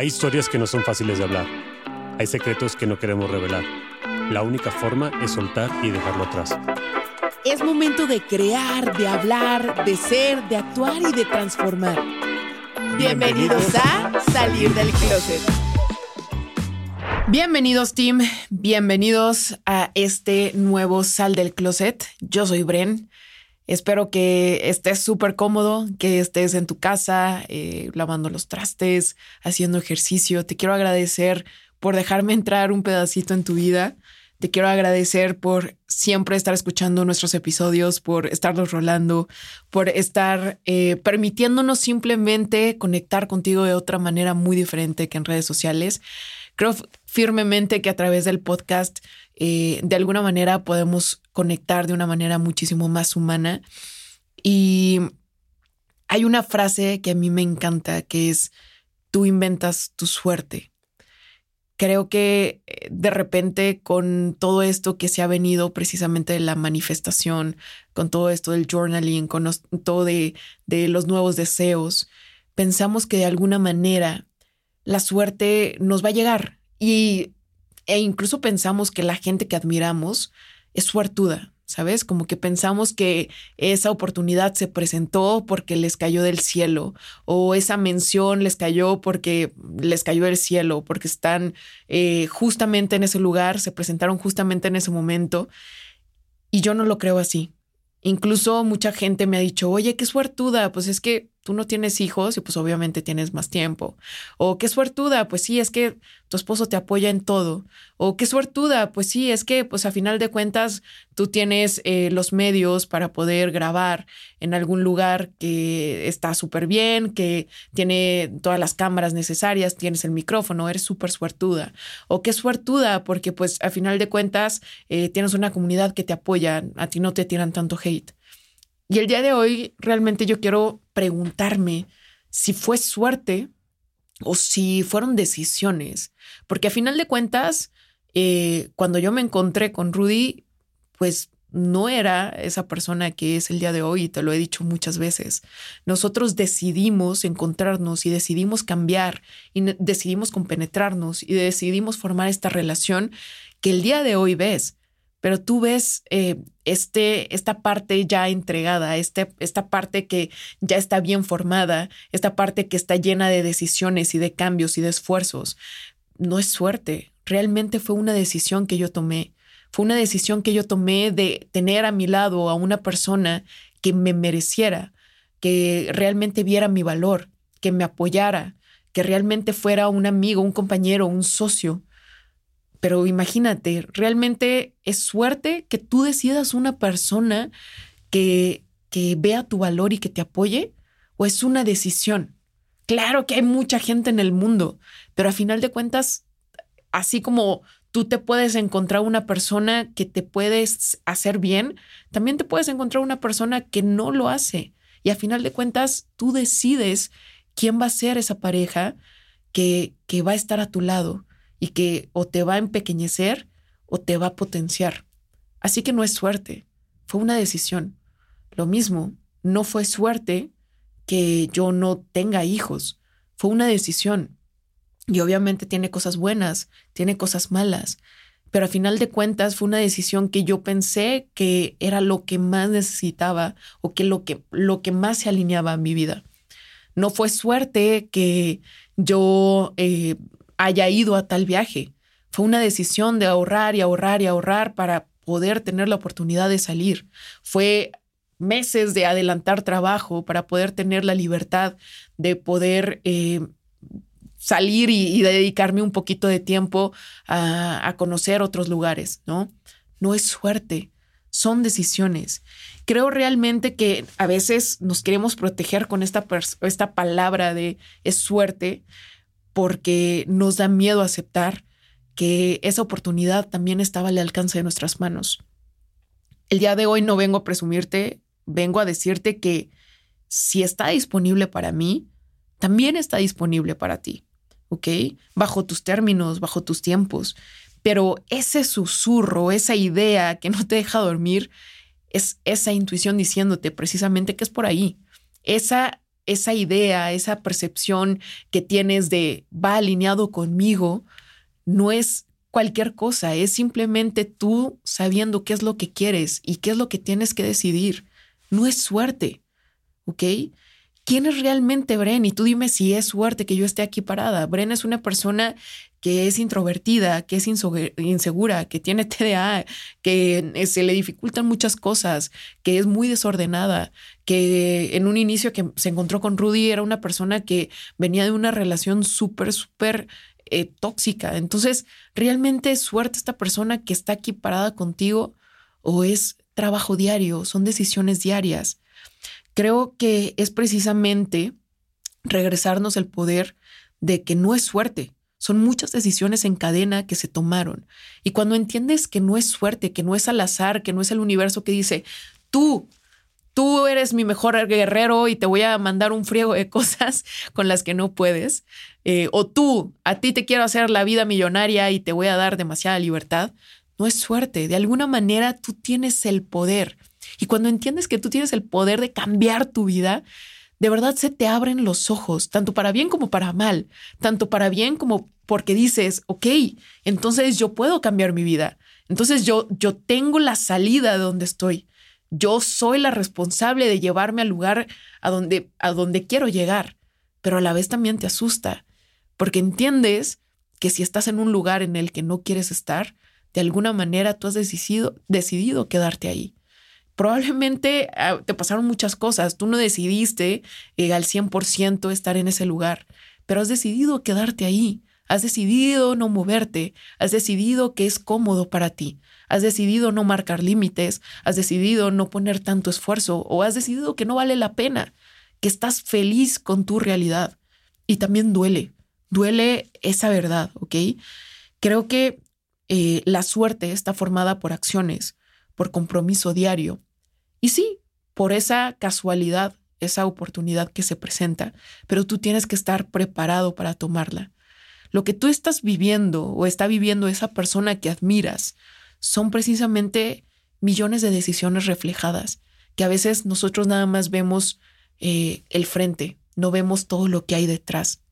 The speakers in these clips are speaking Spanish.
Hay historias que no son fáciles de hablar. Hay secretos que no queremos revelar. La única forma es soltar y dejarlo atrás. Es momento de crear, de hablar, de ser, de actuar y de transformar. Bienvenidos a Salir del Closet. Bienvenidos, team. Bienvenidos a este nuevo Sal del Closet. Yo soy Bren. Espero que estés súper cómodo, que estés en tu casa, eh, lavando los trastes, haciendo ejercicio. Te quiero agradecer por dejarme entrar un pedacito en tu vida. Te quiero agradecer por siempre estar escuchando nuestros episodios, por estarlos rolando, por estar eh, permitiéndonos simplemente conectar contigo de otra manera muy diferente que en redes sociales. Creo firmemente que a través del podcast eh, de alguna manera podemos conectar de una manera muchísimo más humana. Y hay una frase que a mí me encanta, que es, tú inventas tu suerte. Creo que eh, de repente con todo esto que se ha venido precisamente de la manifestación, con todo esto del journaling, con todo de, de los nuevos deseos, pensamos que de alguna manera la suerte nos va a llegar y, e incluso pensamos que la gente que admiramos es suertuda, ¿sabes? Como que pensamos que esa oportunidad se presentó porque les cayó del cielo o esa mención les cayó porque les cayó del cielo, porque están eh, justamente en ese lugar, se presentaron justamente en ese momento. Y yo no lo creo así. Incluso mucha gente me ha dicho, oye, qué suertuda, pues es que tú no tienes hijos y pues obviamente tienes más tiempo. O qué suertuda, pues sí, es que tu esposo te apoya en todo. O qué suertuda, pues sí, es que pues a final de cuentas tú tienes eh, los medios para poder grabar en algún lugar que está súper bien, que tiene todas las cámaras necesarias, tienes el micrófono, eres súper suertuda. O qué suertuda, porque pues a final de cuentas eh, tienes una comunidad que te apoya, a ti no te tiran tanto hate. Y el día de hoy realmente yo quiero preguntarme si fue suerte o si fueron decisiones, porque a final de cuentas, eh, cuando yo me encontré con Rudy, pues no era esa persona que es el día de hoy, y te lo he dicho muchas veces. Nosotros decidimos encontrarnos y decidimos cambiar y decidimos compenetrarnos y decidimos formar esta relación que el día de hoy ves pero tú ves eh, este, esta parte ya entregada, este, esta parte que ya está bien formada, esta parte que está llena de decisiones y de cambios y de esfuerzos. No es suerte, realmente fue una decisión que yo tomé. Fue una decisión que yo tomé de tener a mi lado a una persona que me mereciera, que realmente viera mi valor, que me apoyara, que realmente fuera un amigo, un compañero, un socio pero imagínate, realmente es suerte que tú decidas una persona que, que vea tu valor y que te apoye, o es una decisión. Claro que hay mucha gente en el mundo, pero a final de cuentas, así como tú te puedes encontrar una persona que te puedes hacer bien, también te puedes encontrar una persona que no lo hace. Y a final de cuentas, tú decides quién va a ser esa pareja que, que va a estar a tu lado y que o te va a empequeñecer o te va a potenciar. Así que no es suerte, fue una decisión. Lo mismo, no fue suerte que yo no tenga hijos, fue una decisión. Y obviamente tiene cosas buenas, tiene cosas malas, pero al final de cuentas fue una decisión que yo pensé que era lo que más necesitaba o que lo que, lo que más se alineaba a mi vida. No fue suerte que yo eh, haya ido a tal viaje. Fue una decisión de ahorrar y ahorrar y ahorrar para poder tener la oportunidad de salir. Fue meses de adelantar trabajo para poder tener la libertad de poder eh, salir y, dedicarme un poquito de tiempo a, a, conocer otros lugares, ¿no? No es suerte, son decisiones. Creo realmente que a veces nos queremos proteger con esta, esta palabra de es suerte, porque nos da miedo aceptar que esa oportunidad también estaba al alcance de nuestras manos. El día de hoy no vengo a presumirte, vengo a decirte que si está disponible para mí, también está disponible para ti, ¿ok? Bajo tus términos, bajo tus tiempos. Pero ese susurro, esa idea que no te deja dormir, es esa intuición diciéndote precisamente que es por ahí. Esa esa idea, esa percepción que tienes de va alineado conmigo, no es cualquier cosa, es simplemente tú sabiendo qué es lo que quieres y qué es lo que tienes que decidir. No es suerte, ¿ok? ¿Quién es realmente Bren? Y tú dime si es suerte que yo esté aquí parada. Bren es una persona que es introvertida, que es insegura, que tiene TDA, que eh, se le dificultan muchas cosas, que es muy desordenada, que en un inicio que se encontró con Rudy era una persona que venía de una relación súper, súper eh, tóxica. Entonces, ¿realmente es suerte esta persona que está aquí parada contigo o es trabajo diario? Son decisiones diarias. Creo que es precisamente regresarnos el poder de que no es suerte, son muchas decisiones en cadena que se tomaron. Y cuando entiendes que no es suerte, que no es al azar, que no es el universo que dice, tú, tú eres mi mejor guerrero y te voy a mandar un friego de cosas con las que no puedes, eh, o tú, a ti te quiero hacer la vida millonaria y te voy a dar demasiada libertad, no es suerte. De alguna manera tú tienes el poder. Y cuando entiendes que tú tienes el poder de cambiar tu vida, de verdad se te abren los ojos, tanto para bien como para mal, tanto para bien como porque dices, ok, entonces yo puedo cambiar mi vida, entonces yo, yo tengo la salida de donde estoy, yo soy la responsable de llevarme al lugar a donde, a donde quiero llegar, pero a la vez también te asusta, porque entiendes que si estás en un lugar en el que no quieres estar, de alguna manera tú has decidido, decidido quedarte ahí probablemente ah, te pasaron muchas cosas, tú no decidiste eh, al 100% estar en ese lugar, pero has decidido quedarte ahí, has decidido no moverte, has decidido que es cómodo para ti, has decidido no marcar límites, has decidido no poner tanto esfuerzo o has decidido que no vale la pena, que estás feliz con tu realidad. Y también duele, duele esa verdad, ¿ok? Creo que eh, la suerte está formada por acciones, por compromiso diario, y sí, por esa casualidad, esa oportunidad que se presenta, pero tú tienes que estar preparado para tomarla. Lo que tú estás viviendo o está viviendo esa persona que admiras son precisamente millones de decisiones reflejadas, que a veces nosotros nada más vemos eh, el frente, no vemos todo lo que hay detrás.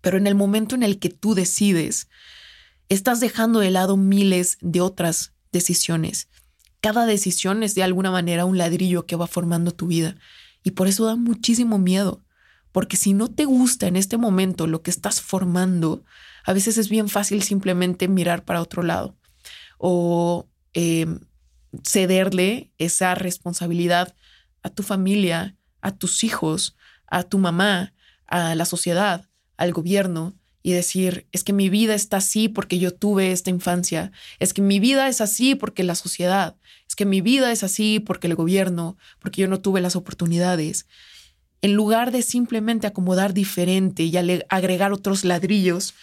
Pero en el momento en el que tú decides, estás dejando de lado miles de otras decisiones cada decisión es de alguna manera un ladrillo que va formando tu vida. Y por eso da muchísimo miedo. Porque si no te gusta en este momento lo que estás formando, a veces es bien fácil simplemente mirar para otro lado o em, cederle esa responsabilidad a tu familia, a tus hijos, a tu mamá, a la sociedad, al gobierno y decir, es que mi vida está así porque yo tuve esta infancia, es que mi vida es así porque la sociedad, es que mi vida es así porque el gobierno, porque yo no tuve las oportunidades. En lugar de simplemente acomodar diferente y agregar otros ladrillos,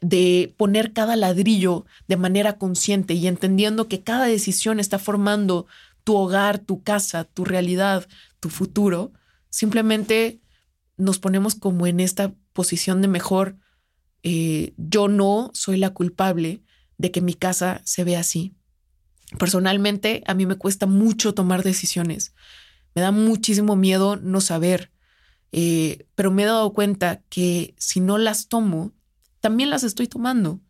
de poner cada ladrillo de manera consciente y entendiendo que cada decisión está formando tu hogar, tu casa, tu realidad, tu futuro, simplemente nos ponemos como en esta posición de mejor, eh, yo no soy la culpable de que mi casa se vea así. Personalmente, a mí me cuesta mucho tomar decisiones. Me da muchísimo miedo no saber, eh, pero me he dado cuenta que si no las tomo, también las estoy tomando.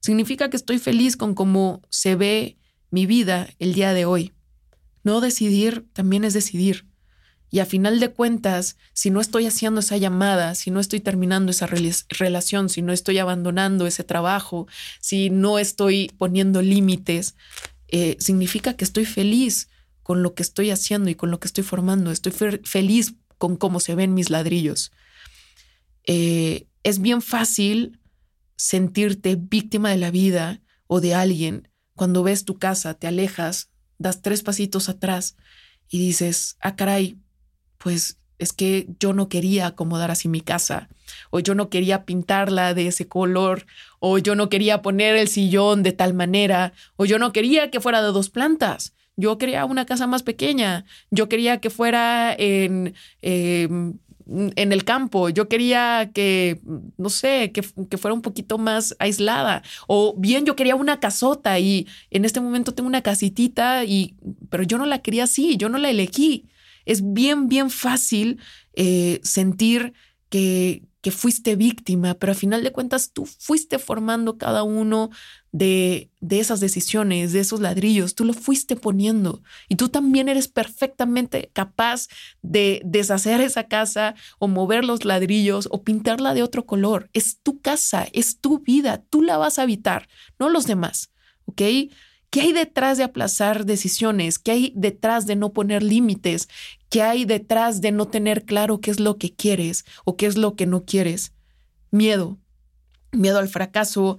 Significa que estoy feliz con cómo se ve mi vida el día de hoy. No decidir también es decidir. Y a final de cuentas, si no estoy haciendo esa llamada, si no estoy terminando esa relación, si no estoy abandonando ese trabajo, si no estoy poniendo límites, eh, significa que estoy feliz con lo que estoy haciendo y con lo que estoy formando. Estoy feliz con cómo se ven mis ladrillos. Eh, es bien fácil sentirte víctima de la vida o de alguien cuando ves tu casa, te alejas, das tres pasitos atrás y dices, ah, caray, pues es que yo no quería acomodar así mi casa, o yo no quería pintarla de ese color, o yo no quería poner el sillón de tal manera, o yo no quería que fuera de dos plantas. Yo quería una casa más pequeña, yo quería que fuera en, em, en el campo, yo quería que, no sé, que, que, fuera un poquito más aislada, o bien yo quería una casota y en este momento tengo una casitita, y, pero yo no la quería así, yo no la elegí es bien, bien fácil eh, sentir que, que fuiste víctima, pero a final de cuentas tú fuiste formando cada uno de, de, esas decisiones, de esos ladrillos, tú lo fuiste poniendo y tú también eres perfectamente capaz de deshacer esa casa o mover los ladrillos o pintarla de otro color. Es tu casa, es tu vida, tú la vas a habitar, no los demás, ¿ok? ¿Qué hay detrás de aplazar decisiones? ¿Qué hay detrás de no poner límites? ¿Qué hay detrás de no tener claro qué es lo que quieres o qué es lo que no quieres? Miedo, miedo al fracaso,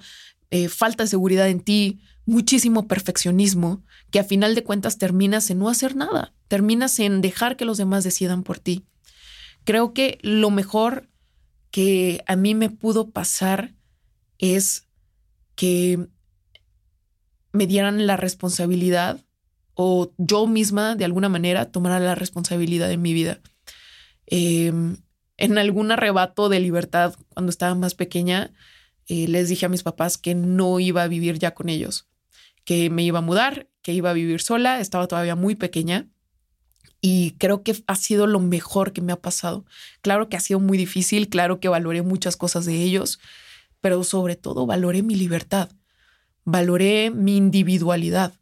eh, falta de seguridad en ti, muchísimo perfeccionismo, que a final de cuentas terminas en no hacer nada, terminas en dejar que los demás decidan por ti. Creo que lo mejor que a mí me pudo pasar es que me dieran la responsabilidad o yo misma de alguna manera tomara la responsabilidad de mi vida. Em, en algún arrebato de libertad cuando estaba más pequeña, eh, les dije a mis papás que no iba a vivir ya con ellos, que me iba a mudar, que iba a vivir sola, estaba todavía muy pequeña y creo que ha sido lo mejor que me ha pasado. Claro que ha sido muy difícil, claro que valoré muchas cosas de ellos, pero sobre todo valoré mi libertad valoré mi individualidad.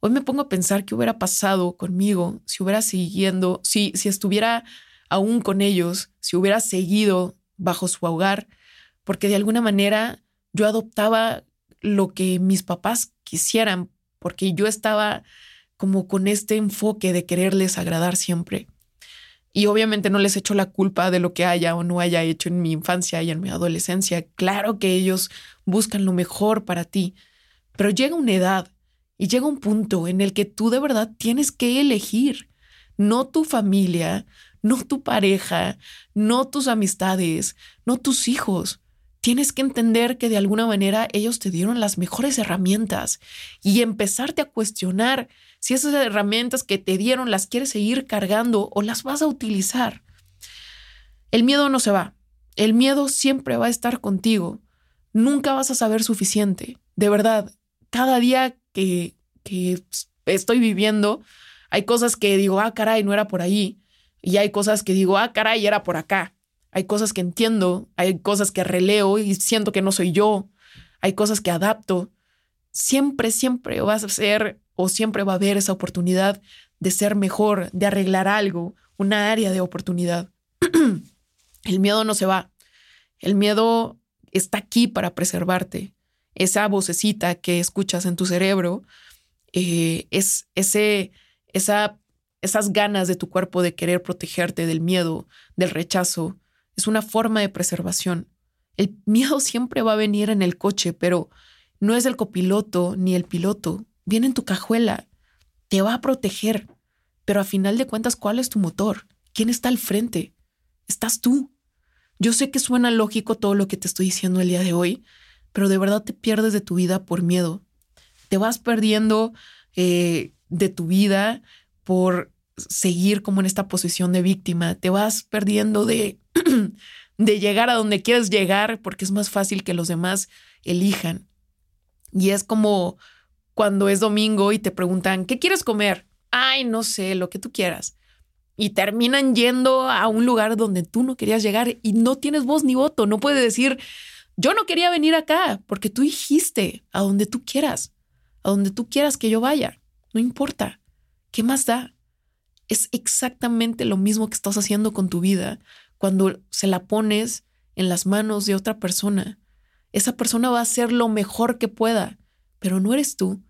Hoy me pongo a pensar qué hubiera pasado conmigo si hubiera siguiendo, si, si estuviera aún con ellos, si hubiera seguido bajo su hogar, porque de alguna manera yo adoptaba lo que mis papás quisieran, porque yo estaba como con este enfoque de quererles agradar siempre. Y obviamente no les echo la culpa de lo que haya o no haya hecho en mi infancia y en mi adolescencia. Claro que ellos buscan lo mejor para ti, pero llega una edad y llega un punto en el que tú de verdad tienes que elegir, no tu familia, no tu pareja, no tus amistades, no tus hijos. Tienes que entender que de alguna manera ellos te dieron las mejores herramientas y empezarte a cuestionar si esas herramientas que te dieron las quieres seguir cargando o las vas a utilizar. El miedo no se va. El miedo siempre va a estar contigo. Nunca vas a saber suficiente. De verdad, cada día que, que estoy viviendo, hay cosas que digo, ah, caray, no era por ahí. Y hay cosas que digo, ah, caray, era por acá. Hay cosas que entiendo, hay cosas que releo y siento que no soy yo. Hay cosas que adapto. Siempre, siempre vas a ser o siempre va a haber esa oportunidad de ser mejor, de arreglar algo, una área de oportunidad. el miedo no se va. El miedo está aquí para preservarte. Esa vocecita que escuchas en tu cerebro eh, es ese, esa, esas ganas de tu cuerpo de querer protegerte del miedo, del rechazo. Es una forma de preservación. El miedo siempre va a venir en el coche, pero no es el copiloto ni el piloto viene en tu cajuela, te va a proteger, pero a final de cuentas, ¿cuál es tu motor? ¿Quién está al frente? Estás tú. Yo sé que suena lógico todo lo que te estoy diciendo el día de hoy, pero de verdad te pierdes de tu vida por miedo. Te vas perdiendo eh, de tu vida por seguir como en esta posición de víctima. Te vas perdiendo de, de llegar a donde quieres llegar porque es más fácil que los demás elijan. Y es como cuando es domingo y te preguntan, ¿qué quieres comer? Ay, no sé, lo que tú quieras. Y terminan yendo a un lugar donde tú no querías llegar y no tienes voz ni voto. No puedes decir, yo no quería venir acá porque tú dijiste a donde tú quieras, a donde tú quieras que yo vaya. No importa. ¿Qué más da? Es exactamente lo mismo que estás haciendo con tu vida cuando se la pones en las manos de otra persona. Esa persona va a hacer lo mejor que pueda pero no eres tú.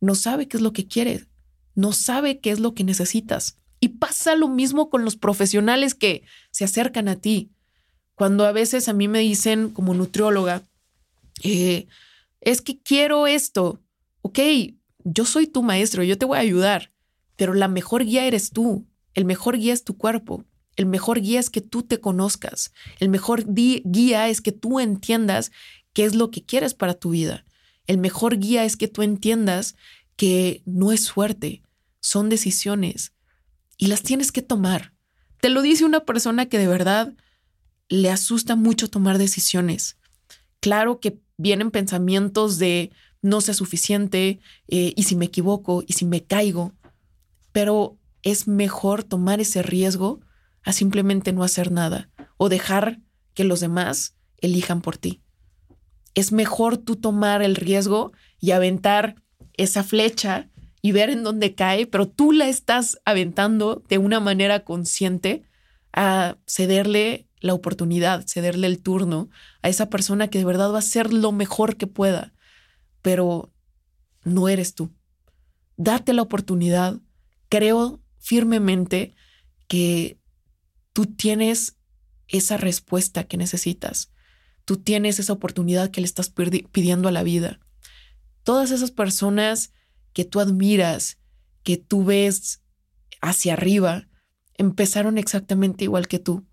No sabe qué es lo que quieres, no sabe qué es lo que necesitas. Y pasa lo mismo con los profesionales que se acercan a ti. Cuando a veces a mí me dicen como nutrióloga, eh, es que quiero esto, ok, yo soy tu maestro, yo te voy a ayudar, pero la mejor guía eres tú, el mejor guía es tu cuerpo, el mejor guía es que tú te conozcas, el mejor guía es que tú entiendas qué es lo que quieres para tu vida. El mejor guía es que tú entiendas que no es suerte, son decisiones y las tienes que tomar. Te lo dice una persona que de verdad le asusta mucho tomar decisiones. Claro que vienen pensamientos de no sea suficiente eh, y si me equivoco y si me caigo, pero es mejor tomar ese riesgo a simplemente no hacer nada o dejar que los demás elijan por ti. Es mejor tú tomar el riesgo y aventar esa flecha y ver en dónde cae, pero tú la estás aventando de una manera consciente a cederle la oportunidad, cederle el turno a esa persona que de verdad va a hacer lo mejor que pueda, pero no eres tú. Date la oportunidad. Creo firmemente que tú tienes esa respuesta que necesitas. Tú tienes esa oportunidad que le estás pidiendo a la vida. Todas esas personas que tú admiras, que tú ves hacia arriba, empezaron exactamente igual que tú,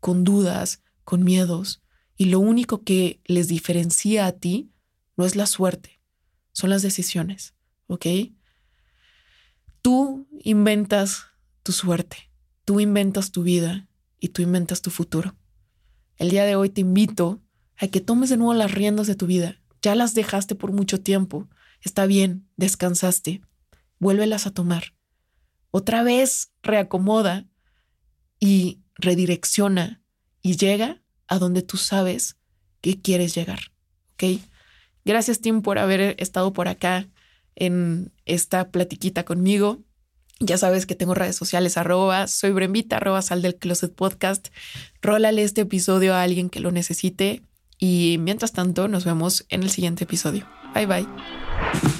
con dudas, con miedos, y lo único que les diferencia a ti no es la suerte, son las decisiones, ¿ok? Tú inventas tu suerte, tú inventas tu vida y tú inventas tu futuro. El día de hoy te invito a que tomes de nuevo las riendas de tu vida. Ya las dejaste por mucho tiempo. Está bien, descansaste. Vuélvelas a tomar. Otra vez reacomoda y redirecciona y llega a donde tú sabes que quieres llegar. ¿Ok? Gracias, Tim, por haber estado por acá en esta platiquita conmigo. Ya sabes que tengo redes sociales, arroba, soy Brembita, arroba sal del closet podcast. Rólale este episodio a alguien que lo necesite y mientras tanto nos vemos en el siguiente episodio. Bye bye.